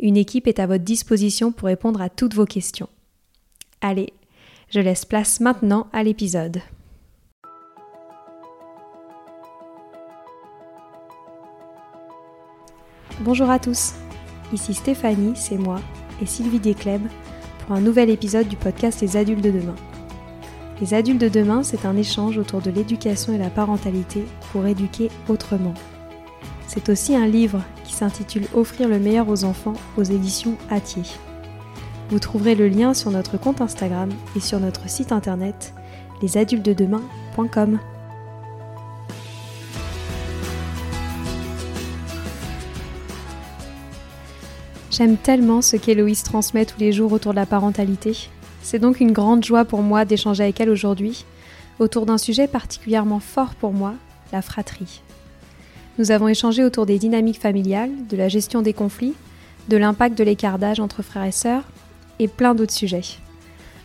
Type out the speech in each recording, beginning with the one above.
Une équipe est à votre disposition pour répondre à toutes vos questions. Allez, je laisse place maintenant à l'épisode. Bonjour à tous, ici Stéphanie, c'est moi, et Sylvie Descleb pour un nouvel épisode du podcast Les adultes de demain. Les adultes de demain, c'est un échange autour de l'éducation et la parentalité pour éduquer autrement. C'est aussi un livre qui s'intitule Offrir le meilleur aux enfants aux éditions Atier. Vous trouverez le lien sur notre compte Instagram et sur notre site internet lesadultedemain.com. J'aime tellement ce qu'Héloïse transmet tous les jours autour de la parentalité. C'est donc une grande joie pour moi d'échanger avec elle aujourd'hui autour d'un sujet particulièrement fort pour moi, la fratrie. Nous avons échangé autour des dynamiques familiales, de la gestion des conflits, de l'impact de l'écart d'âge entre frères et sœurs, et plein d'autres sujets.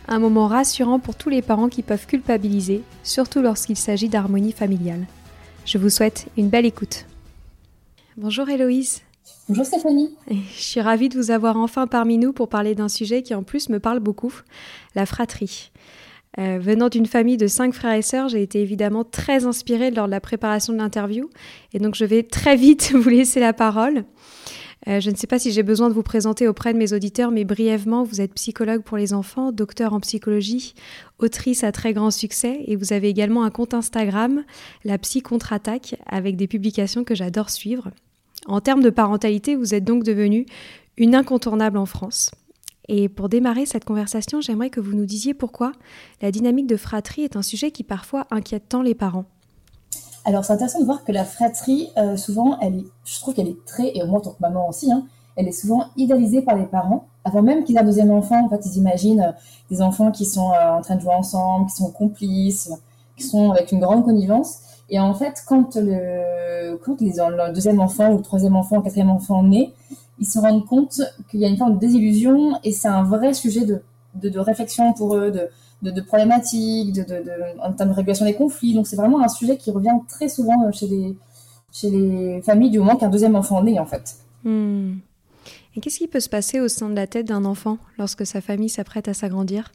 Un moment rassurant pour tous les parents qui peuvent culpabiliser, surtout lorsqu'il s'agit d'harmonie familiale. Je vous souhaite une belle écoute. Bonjour Héloïse. Bonjour Stéphanie. Je suis ravie de vous avoir enfin parmi nous pour parler d'un sujet qui en plus me parle beaucoup, la fratrie. Euh, venant d'une famille de cinq frères et sœurs, j'ai été évidemment très inspirée lors de la préparation de l'interview. Et donc je vais très vite vous laisser la parole. Euh, je ne sais pas si j'ai besoin de vous présenter auprès de mes auditeurs, mais brièvement, vous êtes psychologue pour les enfants, docteur en psychologie, autrice à très grand succès, et vous avez également un compte Instagram, la Psy Contre-Attaque, avec des publications que j'adore suivre. En termes de parentalité, vous êtes donc devenue une incontournable en France. Et pour démarrer cette conversation, j'aimerais que vous nous disiez pourquoi la dynamique de fratrie est un sujet qui parfois inquiète tant les parents. Alors c'est intéressant de voir que la fratrie, euh, souvent, elle je trouve qu'elle est très, et moi en tant que maman aussi, hein, elle est souvent idéalisée par les parents. Avant même qu'ils aient un deuxième enfant, en fait, ils imaginent euh, des enfants qui sont euh, en train de jouer ensemble, qui sont complices, qui sont avec une grande connivence. Et en fait, quand le, quand les, le deuxième enfant ou le troisième enfant, le quatrième enfant naît, ils se rendent compte qu'il y a une forme de désillusion et c'est un vrai sujet de, de, réflexion pour eux, de, de, problématiques, de, en termes de régulation des conflits. Donc c'est vraiment un sujet qui revient très souvent chez les, chez les familles du moment qu'un deuxième enfant naît en fait. Hmm. Et qu'est-ce qui peut se passer au sein de la tête d'un enfant lorsque sa famille s'apprête à s'agrandir?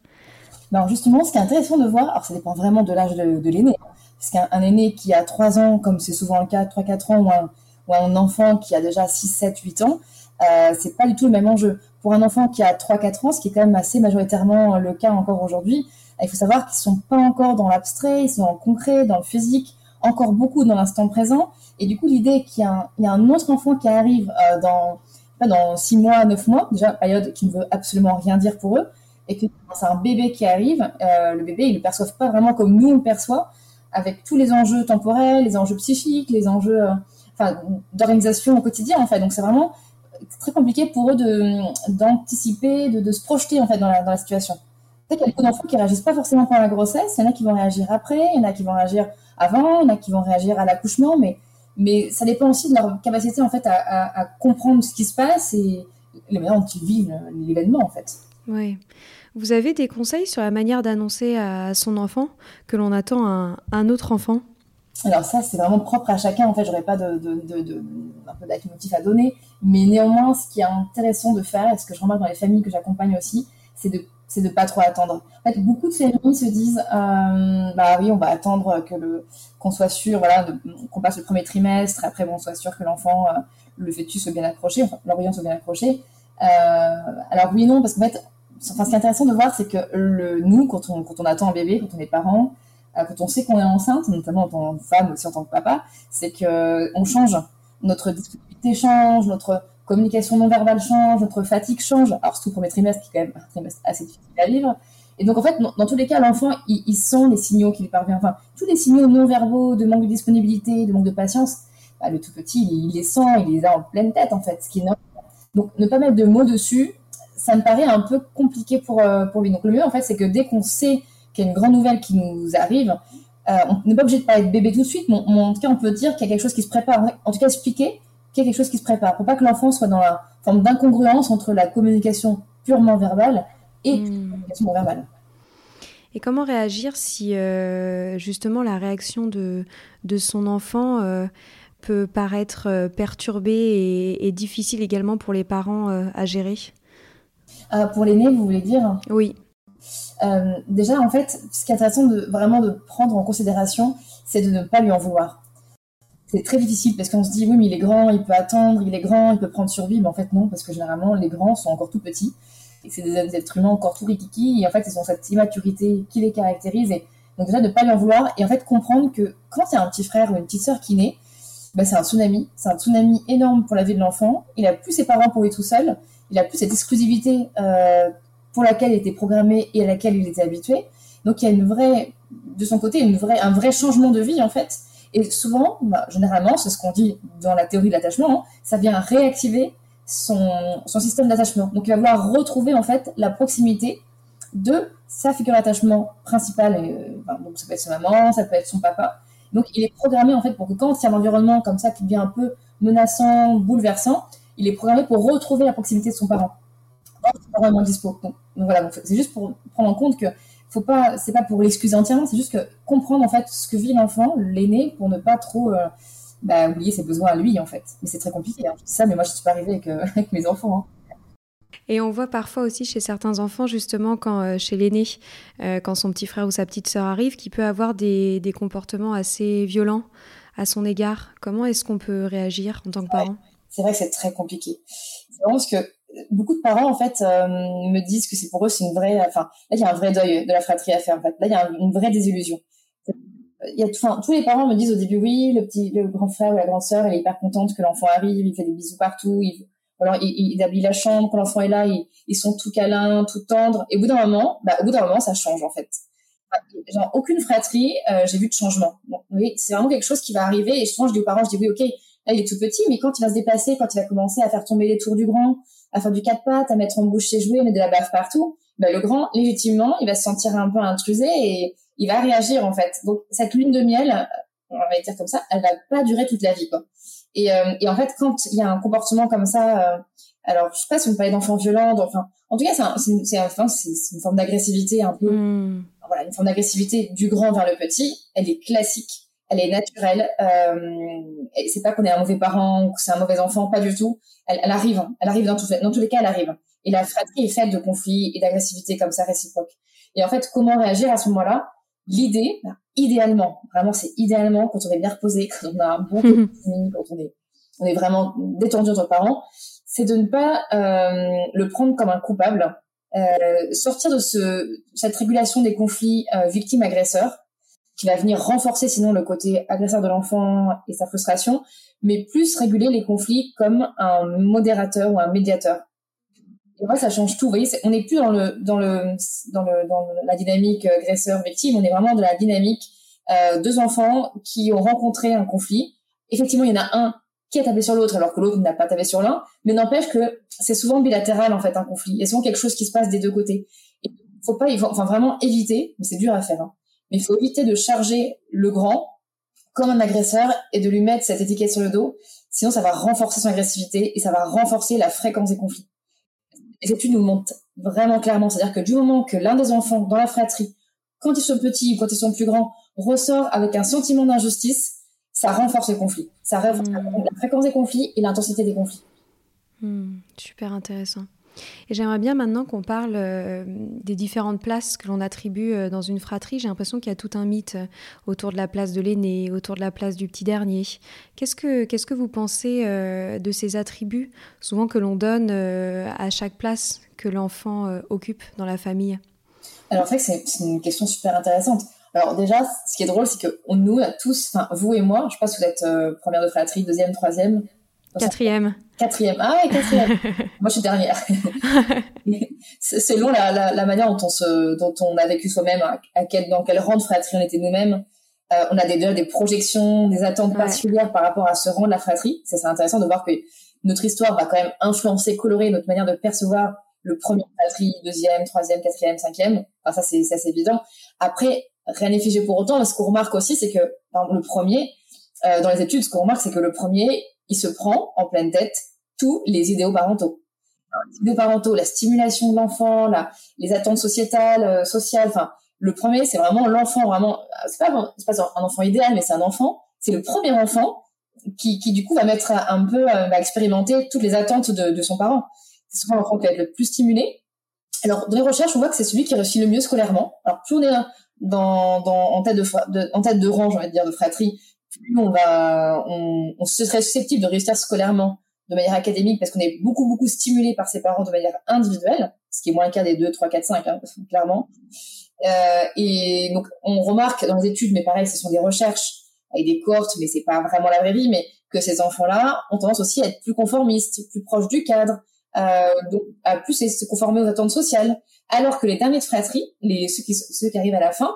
Ben justement, ce qui est intéressant de voir, alors ça dépend vraiment de l'âge de, de l'aîné, hein. parce qu'un aîné qui a 3 ans, comme c'est souvent le cas, 3-4 ans, ou un, ou un enfant qui a déjà 6, 7, 8 ans, euh, c'est pas du tout le même enjeu. Pour un enfant qui a 3-4 ans, ce qui est quand même assez majoritairement le cas encore aujourd'hui, il faut savoir qu'ils sont pas encore dans l'abstrait, ils sont en concret, dans le physique, encore beaucoup dans l'instant présent. Et du coup, l'idée qu'il y, a un autre enfant qui arrive euh, dans, dans 6 mois, 9 mois, déjà période qui ne veut absolument rien dire pour eux, et que c'est un bébé qui arrive, euh, le bébé, ils le perçoivent pas vraiment comme nous on le perçoit, avec tous les enjeux temporels, les enjeux psychiques, les enjeux euh, d'organisation au quotidien, en fait. Donc c'est vraiment très compliqué pour eux d'anticiper, de, de, se projeter en fait dans la, dans la situation. Il y a beaucoup d'enfants qui réagissent pas forcément pendant la grossesse. Il y en a qui vont réagir après, il y en a qui vont réagir avant, il y en a qui vont réagir à l'accouchement, mais mais ça dépend aussi de leur capacité en fait à, à, à comprendre ce qui se passe et les manières dont ils vivent l'événement en fait. Oui. Vous avez des conseils sur la manière d'annoncer à son enfant que l'on attend un, un autre enfant? Alors ça, c'est vraiment propre à chacun. En fait, j'aurais pas de, un peu à donner, mais néanmoins, ce qui est intéressant de faire, et ce que je remarque dans les familles que j'accompagne aussi, c'est de c'est pas trop attendre. En fait, beaucoup de familles se disent, euh, bah oui, on va attendre que qu'on soit sûr, voilà, qu'on passe le premier trimestre, après bon, on soit sûr que l'enfant, euh, le fœtus soit bien accroché, enfin, l'embryon soit bien accroché. Euh, Alors oui, non, parce qu'en fait, enfin, ce qui est intéressant de voir, c'est que nous, quand on, quand on attend un bébé, quand on est parent, quand on sait qu'on est enceinte, notamment en tant que femme, aussi en tant que papa, c'est que on change. Notre disponibilité change, notre communication non verbale change, notre fatigue change. Alors surtout pour mes trimestres, qui est quand même un trimestre assez difficile à vivre. Et donc en fait, dans, tous les cas, l'enfant, il, sent les signaux qui lui parviennent. Enfin, tous les signaux non verbaux de manque de disponibilité, de manque de patience, bah, le tout petit, il, les sent, il les a en pleine tête en fait, ce qui est normal. Donc ne pas mettre de mots dessus, ça me paraît un peu compliqué pour, euh, pour lui. Donc le mieux en fait, c'est que dès qu'on sait qu'il y a une grande nouvelle qui nous arrive, euh, on n'est pas obligé de parler de bébé tout de suite, mais, en tout cas, on peut dire qu'il y a quelque chose qui se prépare. En tout cas, expliquer qu'il y a quelque chose qui se prépare, pour pas que l'enfant soit dans la forme d'incongruence entre la communication purement verbale et hmm. la communication non verbale. Et comment réagir si euh, justement la réaction de, de son enfant euh, peut paraître perturbée et, difficile également pour les parents à gérer? Pour l'aîné, vous voulez dire? Oui. Euh, déjà, en fait, ce qui est intéressant de vraiment de prendre en considération, c'est de ne pas lui en vouloir. C'est très difficile parce qu'on se dit oui, mais il est grand, il peut attendre, il est grand, il peut prendre survie, mais en fait non, parce que généralement les grands sont encore tout petits. Et c'est des êtres humains encore tout rikiki. Et en fait ils ont cette immaturité qui les caractérise. Et donc déjà ne pas lui en vouloir. Et en fait comprendre que quand il y a un petit frère ou une petite sœur qui naît, bah, c'est un tsunami, c'est un tsunami énorme pour la vie de l'enfant. Il a plus ses parents pour lui tout seul, il a plus cette exclusivité euh, pour laquelle il était programmé et à laquelle il était habitué. Donc il y a une vraie, de son côté, une vraie, un vrai changement de vie en fait. Et souvent, bah, généralement, c'est ce qu'on dit dans la théorie de l'attachement, hein, ça vient réactiver son, système d'attachement. Donc il va vouloir retrouver en fait la proximité de sa figure d'attachement principale. Euh, donc ça peut être sa maman, ça peut être son papa. Donc il est programmé en fait pour que quand il y a un environnement comme ça qui devient un peu menaçant, bouleversant, il est programmé pour retrouver la proximité de son parent pas vraiment dispo. Donc, voilà, c'est juste pour prendre en compte que faut pas, c'est pas pour l'excuser entièrement, c'est juste que comprendre en fait ce que vit l'enfant, l'aîné, pour ne pas trop euh, bah, oublier ses besoins à lui en fait. Mais c'est très compliqué. Hein. ça, mais moi je suis pas arrivée avec, euh, avec mes enfants. Hein. Et on voit parfois aussi chez certains enfants, justement, quand euh, chez l'aîné, quand son petit frère ou sa petite sœur arrive, qui peut avoir des, des comportements assez violents à son égard. Comment est-ce qu'on peut réagir en tant que parent? C'est vrai que c'est très compliqué. C'est vraiment ce que beaucoup de parents en fait euh, me disent que c'est pour eux c'est une vraie enfin là il y a un vrai deuil de la fratrie à faire en fait. Là il y a une vraie désillusion. Il y a enfin, tous les parents me disent au début oui le petit le grand frère ou la grande sœur elle est hyper contente que l'enfant arrive il fait des bisous partout il alors il, il, habille la chambre quand l'enfant est là ils, ils sont tout câlins tout tendres. Et au bout d'un moment bah au bout d'un moment ça change en fait. Genre aucune fratrie euh, j'ai vu de changement. Oui c'est vraiment quelque chose qui va arriver et souvent je dis aux parents je dis oui ok là il est tout petit mais quand il va se déplacer quand il va commencer à faire tomber les tours du grand à faire du quatre pattes, à mettre en bouche ses jouets, mettre de la baffe partout, ben, le grand, légitimement, il va se sentir un peu intrusé et il va réagir en fait. Donc cette lune de miel, on va dire comme ça, elle va pas durer toute la vie quoi. Et, euh, et en fait, quand il y a un comportement comme ça, euh, alors je sais pas si on parlait d'enfants violents, enfin, en tout cas, c'est une, enfin, une forme d'agressivité un peu, hmm. voilà, une forme d'agressivité du grand vers le petit. Elle est classique elle est naturelle. Euh, c'est pas qu'on est un mauvais parent ou que c'est un mauvais enfant, pas du tout. Elle, elle arrive, hein. elle arrive dans, tout, dans tous les cas, elle arrive. Et la fratrie est faite de conflits et d'agressivité comme ça réciproque. Et en fait, comment réagir à ce moment-là? L'idée, bah, idéalement, vraiment, c'est idéalement quand on est bien reposé, quand on a un bon quand on est, on est vraiment détendu entre parents, c'est de ne pas euh, le prendre comme un coupable, euh, sortir de ce, cette régulation des conflits euh, victime-agresseur qui va venir renforcer sinon le côté agresseur de l'enfant et sa frustration, mais plus réguler les conflits comme un modérateur ou un médiateur. Et moi, ça change tout. Vous voyez, on n'est plus dans le dans le dans le dans la dynamique agresseur victime. On est vraiment dans la dynamique euh, deux enfants qui ont rencontré un conflit. Effectivement, il y en a un qui a tapé sur l'autre alors que l'autre n'a pas tapé sur l'un, mais n'empêche que c'est souvent bilatéral en fait un conflit. A souvent quelque chose qui se passe des deux côtés. Il faut pas, enfin vraiment éviter, mais c'est dur à faire. Hein, mais il faut éviter de charger le grand comme un agresseur et de lui mettre cette étiquette sur le dos. Sinon, ça va renforcer son agressivité et ça va renforcer la fréquence des conflits. Les études nous montrent vraiment clairement, c'est-à-dire que du moment que l'un des enfants dans la fratrie, quand ils sont petits ou quand ils sont plus grands, ressort avec un sentiment d'injustice, ça renforce le conflit. Ça renforce hmm. la fréquence des conflits et l'intensité des conflits. Hmm. super intéressant. Et j'aimerais bien maintenant qu'on parle euh, des différentes places que l'on attribue euh, dans une fratrie. J'ai l'impression qu'il y a tout un mythe euh, autour de la place de l'aîné, autour de la place du petit dernier. Qu'est-ce que, que vous pensez de ces attributs, souvent que l'on donne à chaque place que l'enfant occupe dans la famille? Alors, c'est une question super intéressante. Alors déjà, ce qui est drôle, c'est que nous, tous, enfin vous et moi, je pense que vous êtes première de fratrie, deuxième, troisième, Quatrième. Quatrième. Ah, et quatrième. Moi, je suis dernière. Selon la, la, la, manière dont on, se, dont on a vécu soi-même, à, quel, dans quel rang de fratrie on était nous-mêmes, euh, on a des, déjà des projections, des attentes particulières par rapport à ce rang de la fratrie. C'est intéressant de voir que notre histoire va quand même influencer, colorer notre manière de percevoir le premier fratrie, deuxième, troisième, quatrième, cinquième. Enfin, ça, c'est évident. Après, rien n'est figé pour autant. Ce qu'on remarque aussi, c'est que, par exemple, le premier, euh, dans les études, ce qu'on remarque, c'est que le premier, il se prend en pleine tête tous les idéaux parentaux. les idéaux parentaux, la stimulation de l'enfant, les attentes sociétales, euh, sociales. Enfin, le premier, c'est vraiment l'enfant, vraiment. C'est pas, c'est pas un enfant idéal, mais c'est un enfant. C'est le premier enfant qui, du coup va mettre un peu, euh, va expérimenter toutes les attentes de, son parent. C'est souvent l'enfant qui va être le plus stimulé. Alors, dans les recherches, on voit que c'est celui qui réussit le mieux scolairement. Alors, plus on est en tête de, de en tête de rang, j'ai envie de dire, de fratrie, plus on va, on, on serait susceptible de réussir scolairement de manière académique parce qu'on est beaucoup beaucoup stimulé par ses parents de manière individuelle, ce qui est moins le cas des 2, 3, 4, 5, hein, clairement. Euh, et donc on remarque dans les études, mais pareil, ce sont des recherches avec des cohortes, mais c'est pas vraiment la vraie vie, mais que ces enfants-là ont tendance aussi à être plus conformistes, plus proches du cadre, euh, donc à plus se conformer aux attentes sociales, alors que les derniers de fratrie, les ceux qui ceux qui arrivent à la fin,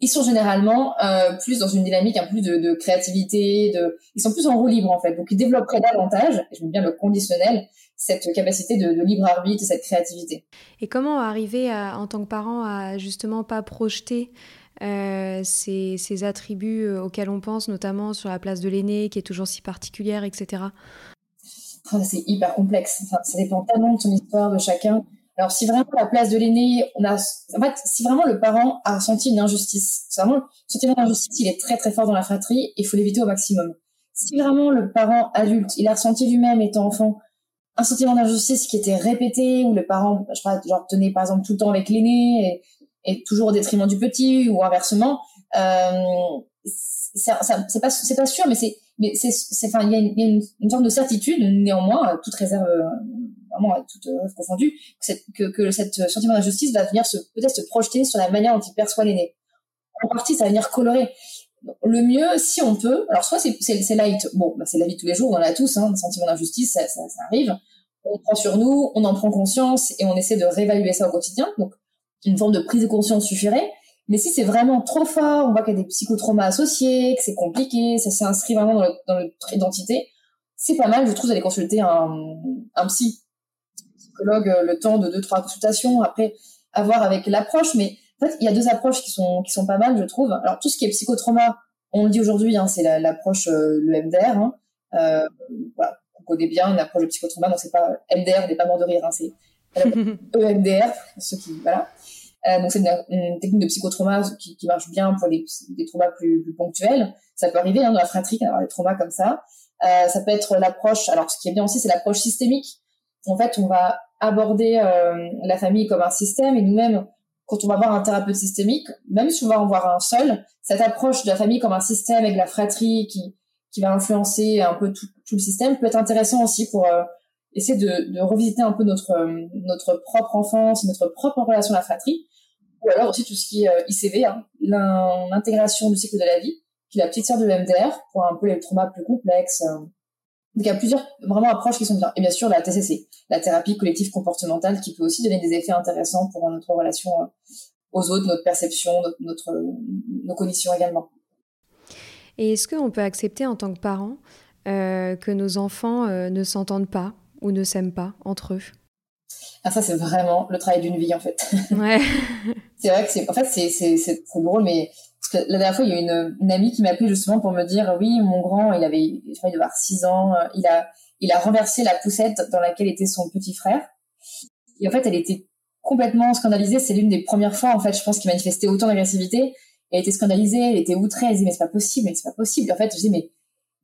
ils sont généralement euh, plus dans une dynamique un peu de, de, créativité, de, ils sont plus en roue libre en fait, donc ils développeraient davantage, et je mets bien le conditionnel, cette capacité de, de, libre arbitre, cette créativité. Et comment arriver à, en tant que parent à justement pas projeter euh, ces, ces, attributs euh, auxquels on pense, notamment sur la place de l'aîné qui est toujours si particulière, etc. Oh, c'est hyper complexe. Enfin, ça dépend tellement de son histoire de chacun. Alors, si vraiment la place de l'aîné, on a, en fait, si vraiment le parent a ressenti une injustice, vraiment, le sentiment d'injustice, il est très très fort dans la fratrie, il faut l'éviter au maximum. Si vraiment le parent adulte, il a ressenti lui-même étant enfant un sentiment d'injustice qui était répété, où le parent, je sais pas, genre tenait par exemple tout le temps avec l'aîné et, et, toujours au détriment du petit, ou inversement, euh, c'est pas, c'est pas sûr, mais c'est, mais c'est, enfin, il y a, une, une, sorte de certitude, néanmoins, toute réserve vraiment toute euh, confondue, que, que cet sentiment d'injustice va venir peut-être se projeter sur la manière dont il perçoit l'aîné. En partie, ça va venir colorer. Le mieux, si on peut, alors soit c'est light, bon, bah c'est la vie de tous les jours, on en a tous, hein, un sentiment d'injustice, ça, arrive. On prend sur nous, on en prend conscience et on essaie de réévaluer ça au quotidien. Donc, une forme de prise de conscience suffirait. Mais si c'est vraiment trop fort, on voit qu'il y a des psychotraumas associés, que c'est compliqué, ça s'inscrit vraiment dans, dans notre identité, c'est pas mal, je trouve, d'aller consulter un, un psy euh, le temps de deux trois consultations après avoir avec l'approche. Mais en fait il y a deux approches qui sont qui sont pas mal je trouve. Alors tout ce qui est psychotrauma on le dit aujourd'hui hein, c'est l'approche euh, le MDR hein. euh, voilà. On connaît bien une approche de psychotrauma donc c'est pas MDR on n'est pas mort de rire hein, c'est EMDR ceux qui voilà. Euh, donc c'est une, technique de psychotrauma qui, qui marche bien pour les, des traumas plus, plus ponctuels. Ça peut arriver hein, dans la fratrie d'avoir des traumas comme ça. Euh, ça peut être l'approche alors ce qui est bien aussi c'est l'approche systémique. En fait on va aborder euh, la famille comme un système et nous-mêmes, quand on va voir un thérapeute systémique, même si on va en voir un seul, cette approche de la famille comme un système avec la fratrie qui, qui va influencer un peu tout, tout le système peut être intéressant aussi pour euh, essayer de, de, revisiter un peu notre, euh, notre propre enfance, notre propre relation à la fratrie, ou alors aussi tout ce qui est ICV, hein, l'intégration du cycle de la vie, qui est la petite sœur de l'MDR, pour un peu les traumas plus complexes. Donc il y a plusieurs vraiment approches qui sont bien. Et bien sûr la TCC, la thérapie collective comportementale, qui peut aussi donner des effets intéressants pour notre relation euh, aux autres, notre perception, notre, nos conditions également. Et est-ce qu'on peut accepter en tant que parent euh, que nos enfants euh, ne s'entendent pas ou ne s'aiment pas entre eux? Ah, ça c'est vraiment le travail d'une vie en fait. Ouais. c'est vrai que c'est en fait c'est c'est drôle mais parce que la dernière fois, il y a une, une amie qui m'a appelé justement pour me dire, oui, mon grand, il avait, il devait avoir 6 ans, euh, il a, il a renversé la poussette dans laquelle était son petit frère. Et en fait, elle était complètement scandalisée. C'est l'une des premières fois, en fait, je pense, qu'il manifestait autant d'agressivité. Elle était scandalisée, elle était outrée, elle disait, mais c'est pas possible, mais c'est pas possible. Et en fait, je dis, mais,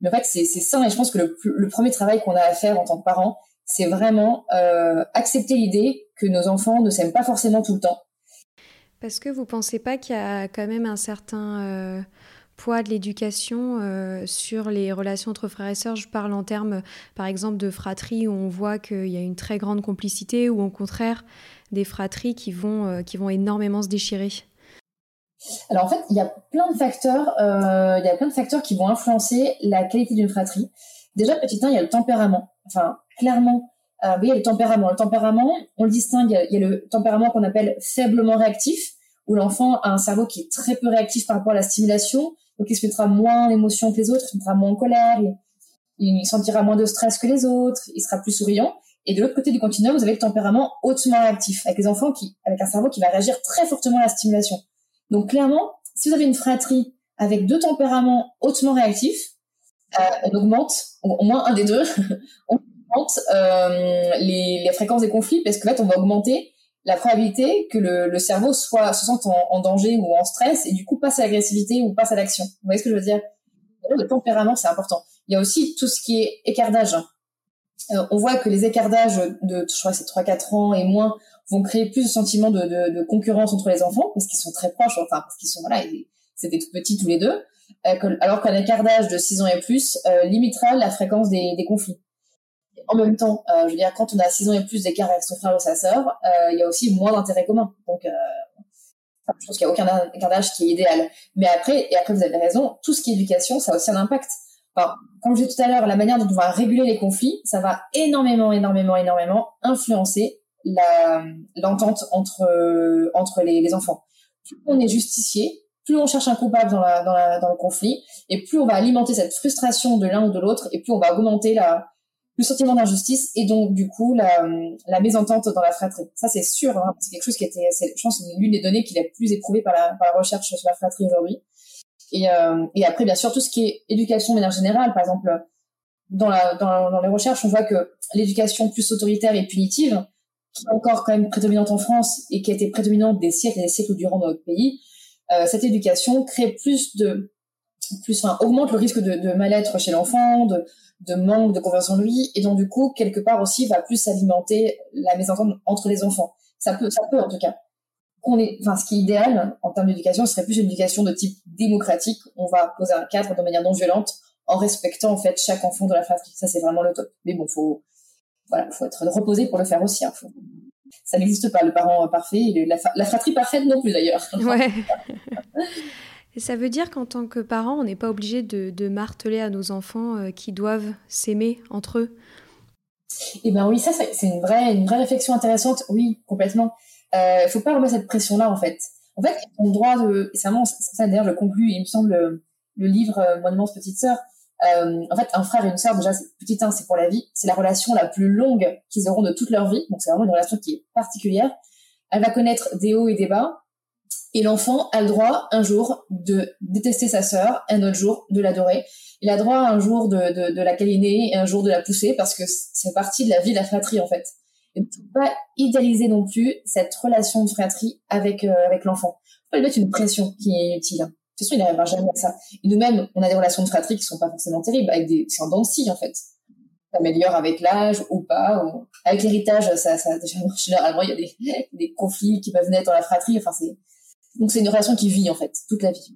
mais en fait, c'est, sain. Et je pense que le, le premier travail qu'on a à faire en tant que parents, c'est vraiment euh, accepter l'idée que nos enfants ne s'aiment pas forcément tout le temps est-ce que vous pensez pas qu'il y a quand même un certain euh, poids de l'éducation euh, sur les relations entre frères et sœurs? Je parle en termes, par exemple, de fratrie où on voit qu'il y a une très grande complicité ou au contraire des fratries qui vont, euh, qui vont énormément se déchirer. Alors en fait, il y a plein de facteurs, il y a plein de facteurs qui vont influencer la qualité d'une fratrie. Déjà, petit 1, il y a le tempérament. Enfin, clairement, oui, il y a le tempérament. Le tempérament, on le distingue, il y a le tempérament qu'on appelle faiblement réactif, où l'enfant a un cerveau qui est très peu réactif par rapport à la stimulation, donc il se mettra moins d'émotions que les autres, il se mettra moins en colère, il, sentira moins de stress que les autres, il sera plus souriant. Et de l'autre côté du continuum, vous avez le tempérament hautement réactif, avec les enfants qui, avec un cerveau qui va réagir très fortement à la stimulation. Donc clairement, si vous avez une fratrie avec deux tempéraments hautement réactifs, euh, on augmente, au moins un des deux, on euh, les, les, fréquences des conflits parce qu'en fait, on va augmenter la probabilité que le, le cerveau soit se sente en, en, danger ou en stress et du coup passe à l'agressivité ou passe à l'action. Vous voyez ce que je veux dire? Le tempérament, c'est important. Il y a aussi tout ce qui est écartage. Euh, on voit que les écartages de, je crois c'est 3-4 ans et moins, vont créer plus de sentiments de, de, de concurrence entre les enfants parce qu'ils sont très proches, enfin parce qu'ils sont voilà, c'était tout petits tous les deux. Euh, alors qu'un écartage de 6 ans et plus euh, limitera la fréquence des, des conflits en même temps, euh, je veux dire, quand on a 6 ans et plus d'écart avec son frère ou sa sœur, euh, il y a aussi moins d'intérêt commun. Donc, euh, je pense qu'il n'y a aucun âge qui est idéal. Mais après, et après vous avez raison, tout ce qui est éducation, ça a aussi un impact. Alors, comme je disais tout à l'heure, la manière dont on va réguler les conflits, ça va énormément, énormément, énormément influencer l'entente entre entre les, enfants. Plus on est justicier, plus on cherche un coupable dans, dans, la, dans le conflit, et plus on va alimenter cette frustration de l'un ou de l'autre, et plus on va augmenter la, le sentiment d'injustice et donc du coup la, la mésentente dans la fratrie. Ça c'est sûr, hein, c'est quelque chose qui était, je pense, l'une des données qui est la plus éprouvée par la, par la recherche sur la fratrie aujourd'hui. Et, euh, et après, bien sûr, tout ce qui est éducation de manière générale, par exemple, dans, la, dans, dans les recherches, on voit que l'éducation plus autoritaire et punitive, qui est encore quand même prédominante en France et qui a été prédominante des siècles et des siècles durant notre pays, euh, cette éducation crée plus de, plus, enfin, augmente le risque de, de mal-être chez l'enfant, de, de manque de confiance en lui et donc du coup quelque part aussi va plus alimenter la mésentente entre les enfants. Ça peut, ça peut en tout cas. On est, enfin, ce qui est idéal en termes d'éducation, ce serait plus une éducation de type démocratique. On va poser un cadre de manière non violente en respectant en fait chaque enfant de la fratrie. Ça c'est vraiment le top. Mais bon, faut voilà, faut être reposé pour le faire aussi. Hein. Ça n'existe pas le parent parfait, la, la fratrie parfaite non plus d'ailleurs. Ouais. Et ça veut dire qu'en tant que parent, on n'est pas obligé de, marteler à nos enfants euh, qui doivent s'aimer entre eux Eh bien oui, ça c'est une vraie, une vraie réflexion intéressante. Oui, complètement. Il euh, ne faut pas remettre cette pression-là en fait. En fait, on droit de... Vraiment ça d'ailleurs, je conclue, il me semble, le, livre euh, immense petite sœur. en fait, un frère et une sœur, déjà, petit un, c'est pour la vie. C'est la relation la plus longue qu'ils auront de toute leur vie. Donc c'est vraiment une relation qui est particulière. Elle va connaître des hauts et des bas. Et l'enfant a le droit un jour de détester sa sœur, un autre jour de l'adorer. Il a droit un jour de, de, de la câliner et un jour de la pousser parce que c'est partie de la vie de la fratrie en fait. Et ne pas idéaliser non plus cette relation de fratrie avec euh, avec l'enfant. Faut pas lui mettre une pression qui est inutile. De toute façon, il n'arrivera jamais à ça. Et nous-mêmes, on a des relations de fratrie qui sont pas forcément terribles, avec des, c'est un dents en fait. Ça améliore avec l'âge ou pas. Avec l'héritage, ça, ça, généralement, il y a des, des conflits qui peuvent naître dans la fratrie. Enfin, c'est, donc c'est une relation qui vit en fait toute la vie.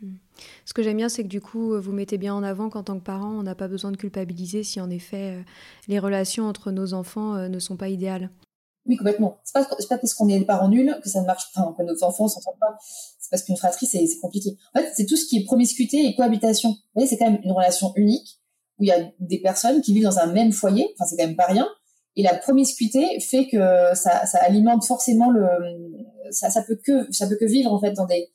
Hmm. Ce que j'aime bien, c'est que du coup, vous mettez bien en avant qu'en tant que parent, on n'a pas besoin de culpabiliser si en effet euh, les relations entre nos enfants euh, ne sont pas idéales. Oui, complètement. C'est pas, pas parce qu'on est parents nuls que ça ne marche pas, que nos enfants s'entendent pas. C'est parce qu'une fratrie, c'est compliqué. En fait, c'est tout ce qui est promiscuité et cohabitation. Vous voyez, c'est quand même une relation unique où il y a des personnes qui vivent dans un même foyer. Enfin, c'est quand même pas rien. Et la promiscuité fait que ça, ça alimente forcément le, ça, ça peut que, ça peut que vivre en fait dans des,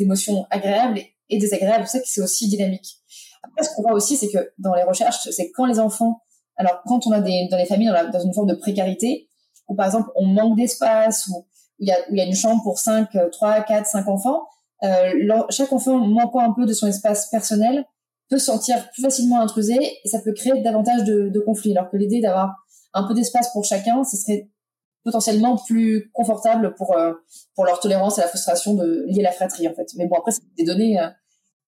émotions agréables et, désagréables. C'est ça que c'est aussi dynamique. Après, ce qu'on voit aussi, c'est que dans les recherches, c'est quand les enfants, alors quand on a des, dans les familles dans, dans une forme de précarité, où par exemple on manque d'espace, ou il y a, où y a une chambre pour 5, 3, 4, 5 enfants, euh, chaque enfant manquant un peu de son espace personnel peut se sentir plus facilement intrusé et ça peut créer davantage de, de conflits. Alors que l'idée d'avoir un peu d'espace pour chacun, ce serait potentiellement plus confortable pour euh, pour leur tolérance à la frustration de lier la fratrie en fait. Mais bon après c'est des données euh,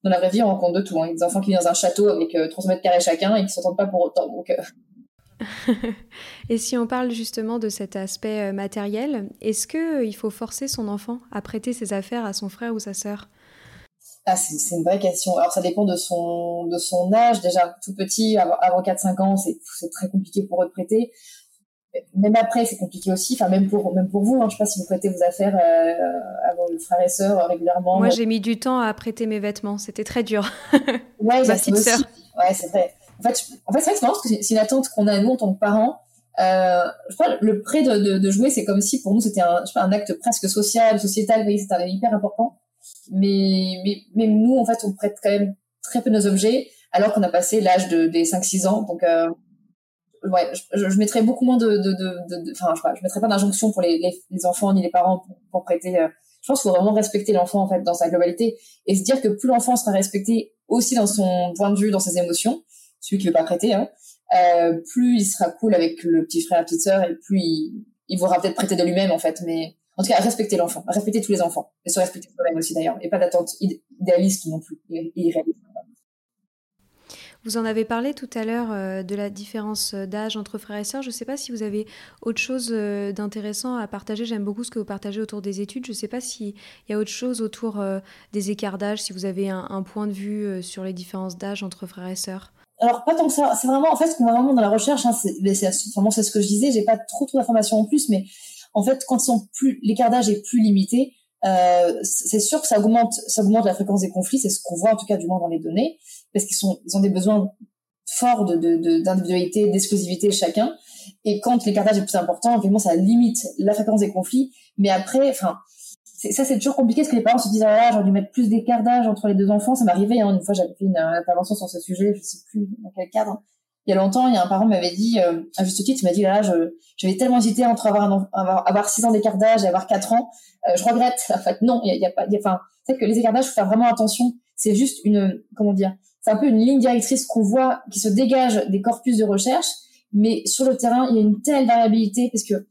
dans la vraie vie on rencontre de tout. Hein. Des enfants qui vivent dans un château avec 30 euh, mètres carrés chacun et qui s'entendent pas pour autant. Donc et si on parle justement de cet aspect matériel, est-ce que il faut forcer son enfant à prêter ses affaires à son frère ou sa sœur? Ah, c'est une vraie question. Alors ça dépend de son de son âge déjà. Tout petit, avant 4-5 ans, c'est très compliqué pour eux de prêter. Même après, c'est compliqué aussi. Enfin, même pour même pour vous. Hein. Je sais pas si vous prêtez vos affaires euh, à vos frères et sœurs régulièrement. Moi, j'ai mis du temps à prêter mes vêtements. C'était très dur. Ouais, ma petite sœur. Ouais, c'est vrai. En fait, en fait c'est vrai que c'est marrant parce que c'est une attente qu'on a nous en tant que parents. Euh, je crois le prêt de, de, de jouer, c'est comme si pour nous c'était un, je sais pas, un acte presque social, sociétal. Vous voyez, c'était hyper important mais, mais, mais nous, en fait, on prête quand même très peu nos objets, alors qu'on a passé l'âge de, des 5-6 ans. Donc, euh, ouais, je, je, mettrais beaucoup moins de, de, de, enfin, je, je mettrais pas d'injonction pour les, les, enfants ni les parents pour, prêter. Euh, je pense qu'il faut vraiment respecter l'enfant en fait dans sa globalité et se dire que plus l'enfant sera respecté aussi dans son point de vue, dans ses émotions, celui qui veut pas prêter, hein, euh, plus il sera cool avec le petit frère, la petite sœur, et plus il, il voudra peut-être prêter de lui-même en fait. Mais en tout cas, respecter l'enfant, respecter tous les enfants, et se respecter soi-même aussi d'ailleurs, et pas d'attente idéaliste non plus, irréaliste. Vous en avez parlé tout à l'heure euh, de la différence d'âge entre frères et sœurs. Je ne sais pas si vous avez autre chose euh, d'intéressant à partager. J'aime beaucoup ce que vous partagez autour des études. Je ne sais pas s'il y a autre chose autour euh, des écarts d'âge, si vous avez un, point de vue sur les différences d'âge entre frères et sœurs. Alors pas tant que ça. C'est vraiment en fait ce qu'on voit vraiment dans la recherche. Hein, c'est vraiment c'est ce que je disais. J'ai pas trop trop d'informations en plus, mais en fait, quand sont plus, l'écart d'âge est plus limité, euh, c'est sûr que ça augmente, ça augmente la fréquence des conflits. C'est ce qu'on voit en tout cas du moins dans les données, parce qu'ils sont, ils ont des besoins forts d'individualité, de, d'exclusivité chacun. Et quand l'écart d'âge est plus important, évidemment, ça limite la fréquence des conflits. Mais après, enfin, ça c'est toujours compliqué parce que les parents se disent ah j'aurais dû mettre plus d'écart d'âge entre les deux enfants. Ça m'arrivait hein, une fois, j'avais fait une, intervention sur ce sujet, je sais plus dans quel cadre il y a longtemps, il y a un parent m'avait dit, euh, à juste titre, il m'a dit, là, je, j'avais tellement hésité entre avoir, un, avoir, avoir 6 ans d'écart d'âge et avoir 4 ans. Euh, je regrette. En fait, non, il y a, y a pas, enfin, c'est que les écarts d'âge, faut faire vraiment attention. C'est juste une, comment dire, c'est un peu une ligne directrice qu'on voit qui se dégage des corpus de recherche, mais sur le terrain, il y a une telle variabilité parce que,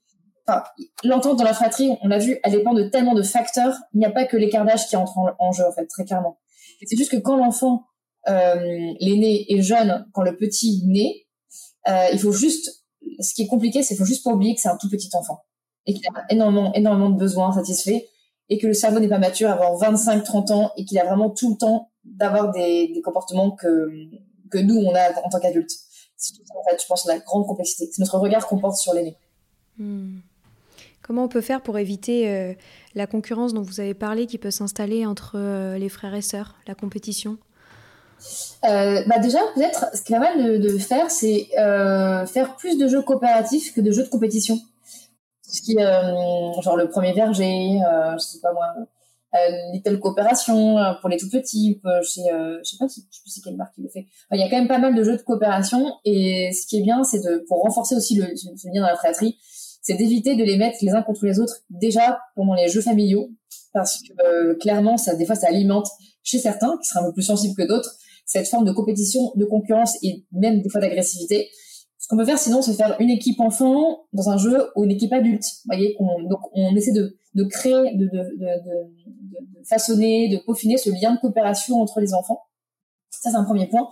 enfin, l'entente dans la fratrie, on l'a vu, elle dépend de tellement de facteurs. Il n'y a pas que l'écart d'âge qui entre en, en jeu, en fait, très clairement. C'est juste que quand l'enfant l'aîné est jeune quand le petit naît, euh, il faut juste, ce qui est compliqué, c'est qu'il faut juste pas oublier que c'est un tout petit enfant et qu'il a énormément, énormément de besoins satisfaits et que le cerveau n'est pas mature avant 25, 30 ans et qu'il a vraiment tout le temps d'avoir des, comportements que, que nous, on a en tant qu'adultes. C'est tout ça, en fait, je pense, la grande complexité. C'est notre regard qu'on porte sur l'aîné. Hmm. Comment on peut faire pour éviter euh, la concurrence dont vous avez parlé qui peut s'installer entre euh, les frères et sœurs, la compétition? Euh, bah déjà, peut-être, ce qui est pas mal de, faire, c'est euh, faire plus de jeux coopératifs que de jeux de compétition. Ce qui, euh, genre le premier verger, je sais pas moi, Little Coopération pour les tout petits, je sais, sais pas si, je sais plus quelle marque qui le fait. il y a quand même pas mal de jeux de coopération et ce qui est bien, c'est de, pour renforcer aussi le, le lien dans la fratrie, c'est d'éviter de les mettre les uns contre les autres déjà pendant les jeux familiaux parce que clairement, ça, des fois, ça alimente chez certains qui seraient un peu plus sensibles que d'autres cette forme de compétition, de concurrence et même des fois d'agressivité. Ce qu'on peut faire sinon, c'est faire une équipe enfant dans un jeu ou une équipe adulte. Voyez, on, donc on essaie de, créer, de, façonner, de peaufiner ce lien de coopération entre les enfants. Ça, c'est un premier point.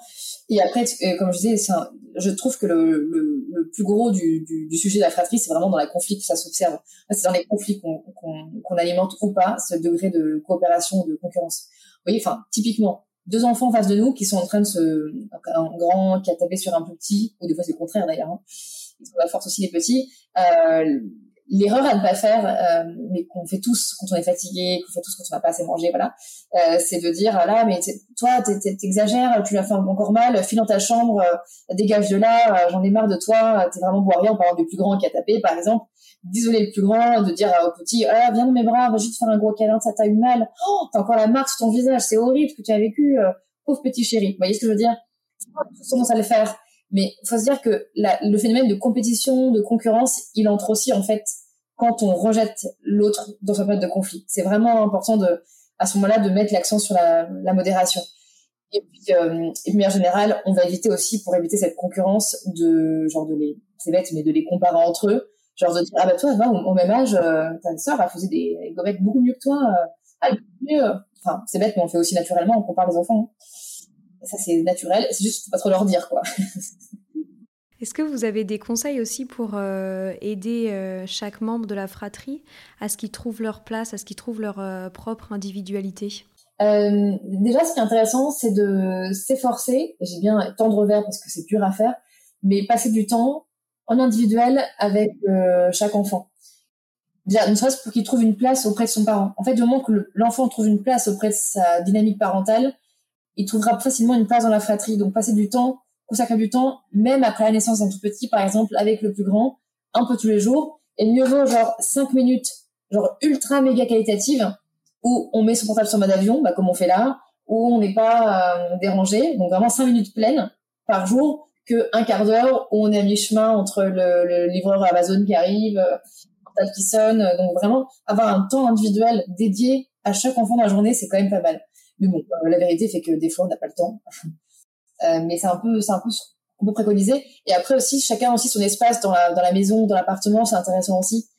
Et après, euh, comme je disais, je trouve que le, plus gros du, sujet de la fratrie, c'est vraiment dans la conflit que ça s'observe. C'est dans les conflits qu'on alimente ou pas ce degré de coopération, de concurrence. Vous voyez, enfin, typiquement, deux enfants en face de nous qui sont en train de se un grand qui a tapé sur un petit ou des fois c'est le contraire d'ailleurs hein. ils ont la force aussi les petits euh, l'erreur à ne pas faire euh, mais qu'on fait tous quand on est fatigué qu'on fait tous quand on n'a pas assez mangé voilà euh, c'est de dire là mais toi t'exagères tu l'as fait encore mal file dans ta chambre euh, dégage de là euh, j'en ai marre de toi t'es vraiment boiré en parlant du plus grand qui a tapé par exemple d'isoler le plus grand, de dire au petit, ah, viens dans mes bras, va juste faire un gros câlin, ça t'a eu mal. Oh, t'as encore la marque sur ton visage, c'est horrible ce que tu as vécu, euh, pauvre petit chéri. Vous voyez ce que je veux dire? tendance à le faire. Mais faut se dire que le phénomène de compétition, de concurrence, il entre aussi, en fait, quand on rejette l'autre dans sa période de conflit. C'est vraiment important de, à ce moment-là, de mettre l'accent sur la, modération. Et puis, euh, et puis, en général, on va éviter aussi, pour éviter cette concurrence, de, genre de les, c'est bête, mais de les comparer entre eux Genre de dire, ah bah toi, au, même âge, euh, ta sœur, elle faisait des gommettes beaucoup mieux que toi. Euh, ah, mieux. Enfin, c'est bête, mais on fait aussi naturellement, on compare les enfants. ça, c'est naturel. C'est juste, faut pas trop leur dire, quoi. Est-ce que vous avez des conseils aussi pour euh, aider euh, chaque membre de la fratrie à ce qu'ils trouvent leur place, à ce qu'ils trouvent leur propre individualité? Euh, déjà, ce qui est intéressant, c'est de s'efforcer, j'ai bien tendre vers parce que c'est dur à faire, mais passer du temps en individuel avec euh, chaque enfant. Déjà, ne serait-ce pour qu'il trouve une place auprès de son parent. En fait, du moment que l'enfant trouve une place auprès de sa dynamique parentale, il trouvera facilement une place dans la fratrie. Donc, passer du temps, consacrer du temps, même après la naissance d'un tout petit, par exemple, avec le plus grand, un peu tous les jours. Et mieux vaut, genre, cinq minutes, genre, ultra méga qualitative, où on met son portable sur mode avion, bah, comme on fait là, où on n'est pas euh, dérangé. Donc, vraiment cinq minutes pleines par jour que un quart d'heure où on est à mi-chemin entre le, le, livreur Amazon qui arrive, euh, le portable qui sonne. Donc, vraiment, avoir un temps individuel dédié à chaque enfant dans la journée, c'est quand même pas mal. Mais bon, euh, la vérité fait que des fois, on n'a pas le temps. Euh, mais c'est un peu, c'est un peu qu'on peut préconiser. Et après aussi, chacun aussi son espace dans la, dans la maison, dans l'appartement, c'est intéressant aussi.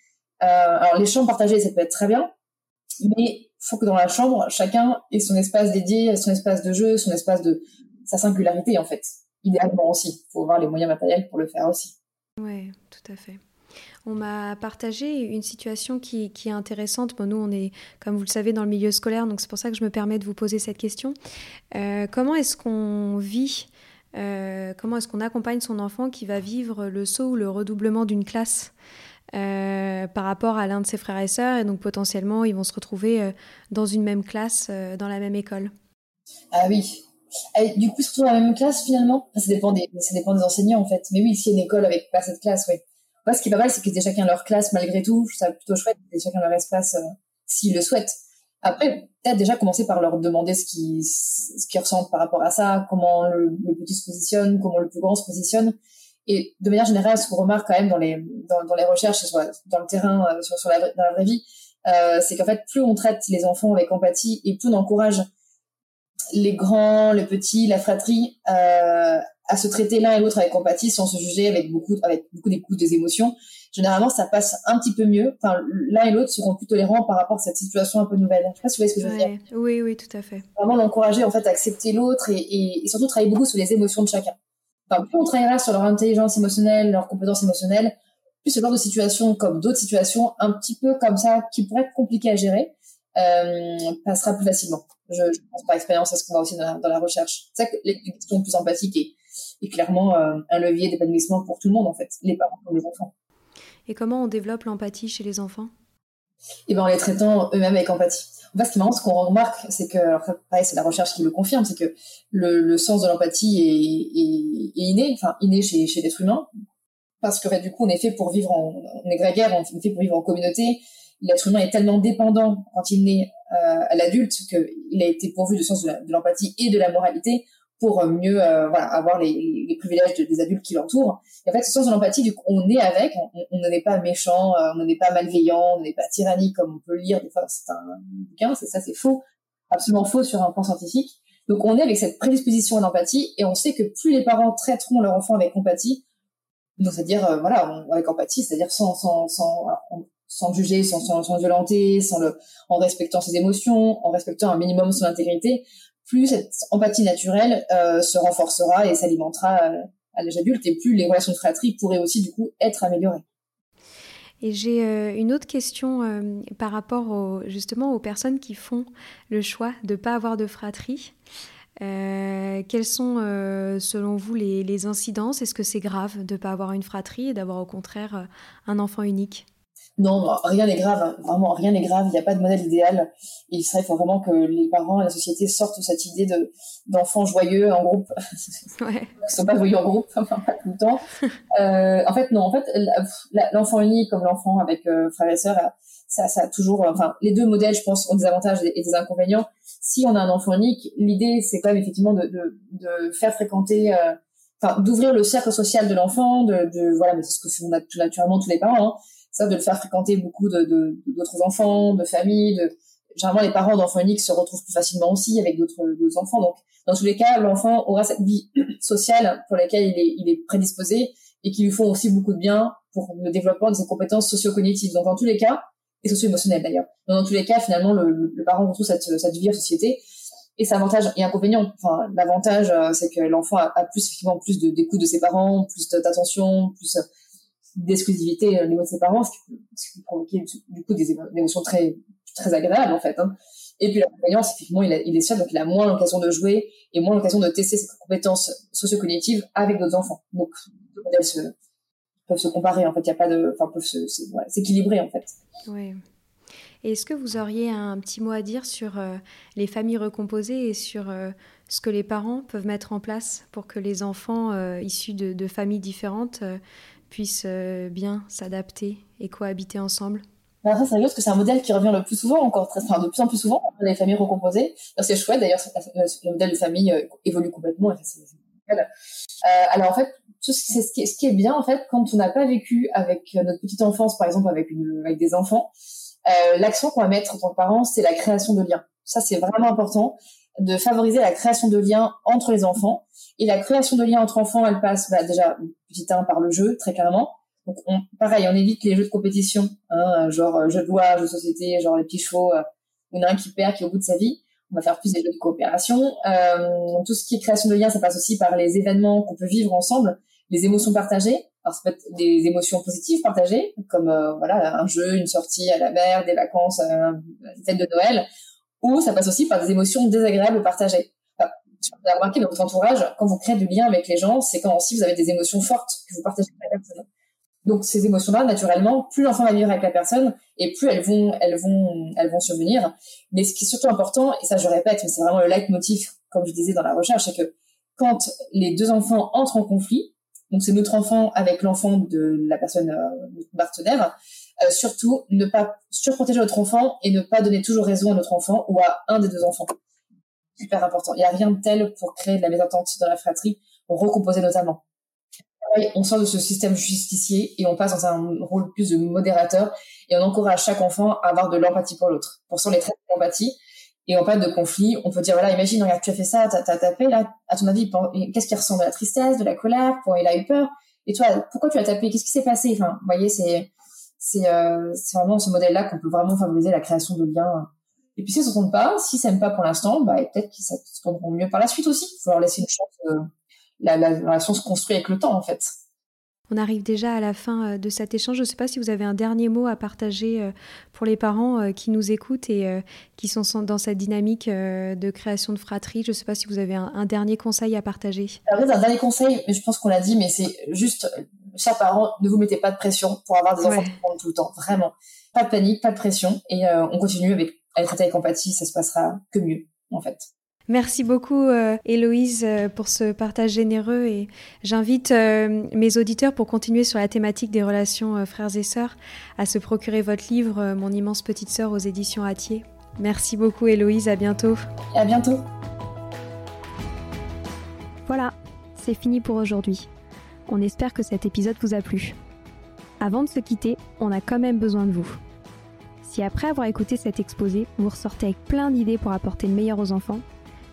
Euh, alors les chambres partagées, ça peut être très bien, mais faut que dans la chambre, chacun ait son espace dédié, son espace de jeu, son espace de sa singularité en fait. Idéalement aussi, faut avoir les moyens matériels pour le faire aussi. Ouais, tout à fait. On m'a partagé une situation qui, est intéressante. Bon, nous, on est, comme vous le savez, dans le milieu scolaire, donc c'est pour ça que je me permets de vous poser cette question. Euh, comment est-ce qu'on vit, euh, comment est-ce qu'on accompagne son enfant qui va vivre le saut ou le redoublement d'une classe euh, par rapport à l'un de ses frères et sœurs, et donc potentiellement, ils vont se retrouver dans une même classe, dans la même école Ah oui, du coup, surtout dans la même classe finalement ça, dépend des, enseignants en fait. Mais oui, s'il y a une école avec pas cette classe, oui ce qui est pas mal, c'est qu'ils aient chacun leur classe malgré tout. Je trouve ça plutôt chouette qu'ils aient chacun leur espace euh, s'ils le souhaitent. Après, peut-être déjà commencer par leur demander ce qu'ils ressentent par rapport à ça, comment le, petit se positionne, comment le plus grand se positionne. Et de manière générale, ce qu'on remarque quand même dans les recherches, soit dans le terrain, euh, sur, sur la, dans la vraie vie, euh, c'est qu'en fait, plus on traite les enfants avec empathie et plus on encourage les grands, les petits, la fratrie euh, à se traiter l'un et l'autre avec empathie sans se juger avec beaucoup avec beaucoup d'écoute des émotions. Généralement ça passe un petit peu mieux. Enfin l'un et l'autre seront plus tolérants par rapport à cette situation un peu nouvelle. Je sais pas si vous voyez ce que je veux dire. Oui oui tout à fait. Vraiment l'encourager en fait à accepter l'autre et, et, surtout travailler beaucoup sur les émotions de chacun. Enfin plus on travaillera sur leur intelligence émotionnelle leur compétence émotionnelle plus ce genre de situation comme d'autres situations un petit peu comme ça qui pourraient être compliquées à gérer euh, passera plus facilement je, je pense par expérience à ce qu'on voit aussi dans la, dans la recherche c'est ça que les questions plus empathiques et est clairement euh, un levier d'épanouissement pour tout le monde, en fait, les parents comme les enfants. Et comment on développe l'empathie chez les enfants? Eh bien, en les traitant eux-mêmes avec empathie. En fait, ce qui est marrant, ce qu'on remarque, c'est que, alors, pareil, c'est la recherche qui le confirme, c'est que le, le, sens de l'empathie est, est, est, inné, enfin, inné chez, chez l'être humain. Parce que, du coup, on est fait pour vivre en, on est grégaire, on est fait pour vivre en communauté. L'être humain est tellement dépendant quand il naît à l'adulte qu'il a été pourvu du sens de l'empathie et de la moralité pour mieux euh, voilà, avoir les, les privilèges des adultes qui l'entourent. Et en fait, ce sens de l'empathie, du coup, on est avec, on n'en est pas méchant, euh, on n'en est pas malveillant, on n'est pas tyrannique comme on peut lire des fois c'est un bouquin, c'est ça, c'est faux, absolument faux sur un point scientifique. Donc on est avec cette prédisposition à l'empathie et on sait que plus les parents traiteront leur enfant avec empathie, donc c'est-à-dire euh, voilà, avec empathie, c'est-à-dire sans sans sans sans juger, sans, sans, sans violenter, le, en respectant ses émotions, en respectant un minimum son intégrité, plus cette empathie naturelle euh, se renforcera et s'alimentera euh, à l'âge adulte, et plus les relations de fratrie pourraient aussi du coup être améliorées. Et j'ai euh, une autre question par rapport justement aux personnes qui font le choix de ne pas avoir de fratrie. quelles sont, selon vous, les, les incidences? Est-ce que c'est grave de ne pas avoir une fratrie et d'avoir au contraire un enfant unique? Non, rien n'est grave, hein. vraiment rien n'est grave, il n'y a pas de modèle idéal. Il serait, faut vraiment que les parents et la société sortent de cette idée de d'enfants joyeux en groupe. Ouais. Ils sont pas joyeux en groupe, enfin pas tout le temps. Euh, en fait, non, en fait, l'enfant unique comme l'enfant avec euh, frères et sœurs, ça, ça a toujours, enfin, les deux modèles, je pense, ont des avantages et des inconvénients. Si on a un enfant unique, l'idée, c'est quand même effectivement de, de, de faire fréquenter, euh, enfin, d'ouvrir le cercle social de l'enfant, de, de, voilà, mais c'est ce que font naturellement tous les parents, hein, de le faire fréquenter beaucoup d'autres enfants, de familles. Généralement, les parents d'enfants uniques se retrouvent plus facilement aussi avec d'autres enfants. Donc, dans tous les cas, l'enfant aura cette vie sociale pour laquelle il est, prédisposé et qui lui font aussi beaucoup de bien pour le développement de ses compétences socio-cognitives. Donc, dans tous les cas, et socio-émotionnelles d'ailleurs. Dans tous les cas, finalement, le, le parent retrouve cette, cette vie en société. Et c'est avantage et inconvénient. Enfin, l'avantage, euh, c'est que l'enfant a, plus effectivement plus d'écoute de, ses parents, plus d'attention, plus d'exclusivité au niveau de ses parents, ce qui peut, provoquer du coup des, émotions très très agréables en fait. Hein. Et puis l'accompagnance, effectivement, il, est seul, donc il a moins l'occasion de jouer et moins l'occasion de tester ses compétences socio-cognitives avec d'autres enfants. Donc les peuvent se comparer, en fait, il n'y a pas de, enfin, peuvent s'équilibrer en fait. Oui. Est-ce que vous auriez un petit mot à dire sur euh, les familles recomposées et sur euh, ce que les parents peuvent mettre en place pour que les enfants euh, issus de, familles différentes puissent bien s'adapter et cohabiter ensemble ça, c'est parce que c'est un modèle qui revient le plus souvent, encore de plus en plus souvent, dans les familles recomposées. C'est chouette, d'ailleurs, le modèle de famille évolue complètement. Euh, alors en fait, c'est ce qui, est, bien en fait quand on n'a pas vécu avec notre petite enfance, par exemple avec, des enfants, euh, l'accent qu'on va mettre en tant que parents, c'est la création de liens. Ça, c'est vraiment important de favoriser la création de liens entre les enfants. Et la création de liens entre enfants, elle passe bah, déjà, petit un, par le jeu, très clairement. Donc, on, pareil, on évite les jeux de compétition, hein, genre euh, jeux de loi, jeux de société, genre les petits chevaux, euh, il y en a un qui perd, qui est au bout de sa vie. On va faire plus des jeux de coopération. Euh, tout ce qui est création de liens, ça passe aussi par les événements qu'on peut vivre ensemble, les émotions partagées. Alors, ça peut être des émotions positives partagées, comme euh, voilà un jeu, une sortie à la mer, des vacances, euh, une fête de Noël, ou ça passe aussi par des émotions désagréables partagées. Enfin, vous avez remarqué dans votre entourage, quand vous créez du lien avec les gens, c'est quand aussi vous avez des émotions fortes que vous partagez avec la personne. Donc ces émotions-là, naturellement, plus l'enfant va vivre avec la personne et plus elles vont, elles vont, elles vont survenir. Mais ce qui est surtout important, et ça je répète, mais c'est vraiment le leitmotiv, comme je disais dans la recherche, c'est que quand les deux enfants entrent en conflit, donc c'est notre enfant avec l'enfant de la personne euh, partenaire, euh, surtout ne pas surprotéger notre enfant et ne pas donner toujours raison à notre enfant ou à un des deux enfants. Super important. Il n'y a rien de tel pour créer de la mésentente dans la fratrie, recomposer notamment on sort de ce système justicier et on passe dans un rôle plus de modérateur et on encourage chaque enfant à avoir de l'empathie pour l'autre. Pour ça, on les traite d'empathie et en cas de conflit, on peut dire voilà, imagine, regarde, tu as fait ça, t'as as tapé là, à ton avis, qu'est-ce qui ressemble de la tristesse, de la colère, pour il a eu peur. Et toi, pourquoi tu as tapé? Qu'est-ce qui s'est passé? Enfin, vous voyez, c'est c'est euh, c'est vraiment ce modèle-là qu'on peut vraiment favoriser la création de liens. Et puis si ça ne s'entendent pas, si ça s'aiment pas pour l'instant, bah peut-être qu'ils s'entendront mieux par la suite aussi. Il faut leur laisser une chance. Euh, la, relation se construit avec le temps, en fait. On arrive déjà à la fin euh, de cet échange. Je ne sais pas si vous avez un dernier mot à partager euh, pour les parents euh, qui nous écoutent et qui sont dans cette dynamique de création de fratrie. Je ne sais pas si vous avez un, dernier conseil à partager. un dernier conseil, mais je pense qu'on l'a dit, mais c'est juste, chers parents, ne vous mettez pas de pression pour avoir des enfants qui tout le temps. Vraiment. Pas de panique, pas de pression. Et on continue avec, avec empathie, ça se passera que mieux, en fait. Merci beaucoup euh, Héloïse euh, pour ce partage généreux et j'invite euh, mes auditeurs pour continuer sur la thématique des relations frères et sœurs à se procurer votre livre Mon immense petite sœur aux éditions Atier. Merci beaucoup Héloïse, à bientôt. À bientôt. Voilà, c'est fini pour aujourd'hui. On espère que cet épisode vous a plu. Avant de se quitter, on a quand même besoin de vous. Si après avoir écouté cet exposé, vous ressortez avec plein d'idées pour apporter le meilleur aux enfants,